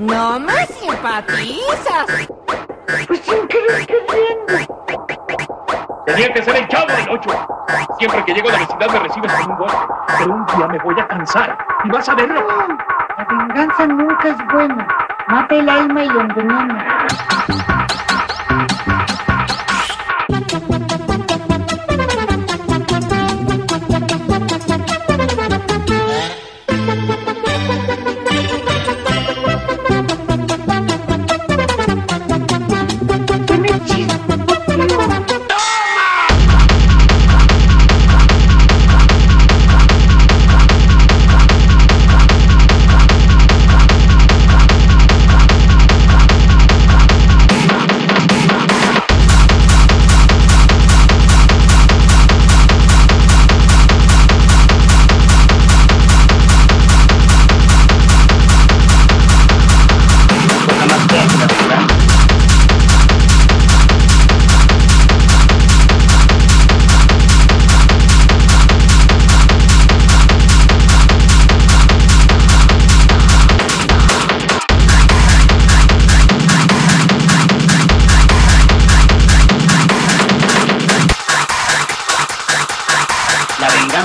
No me simpatizas. Pues sin querer queriendo. Tenía que ser el chavo del 8. Siempre que llego a la vecindad me recibes con un golpe. Pero un día me voy a cansar. Y vas a verlo. La venganza nunca es buena. Mata el alma y lo envenena.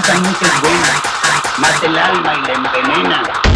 Venganza nunca es buena. Mata el alma y la envenena.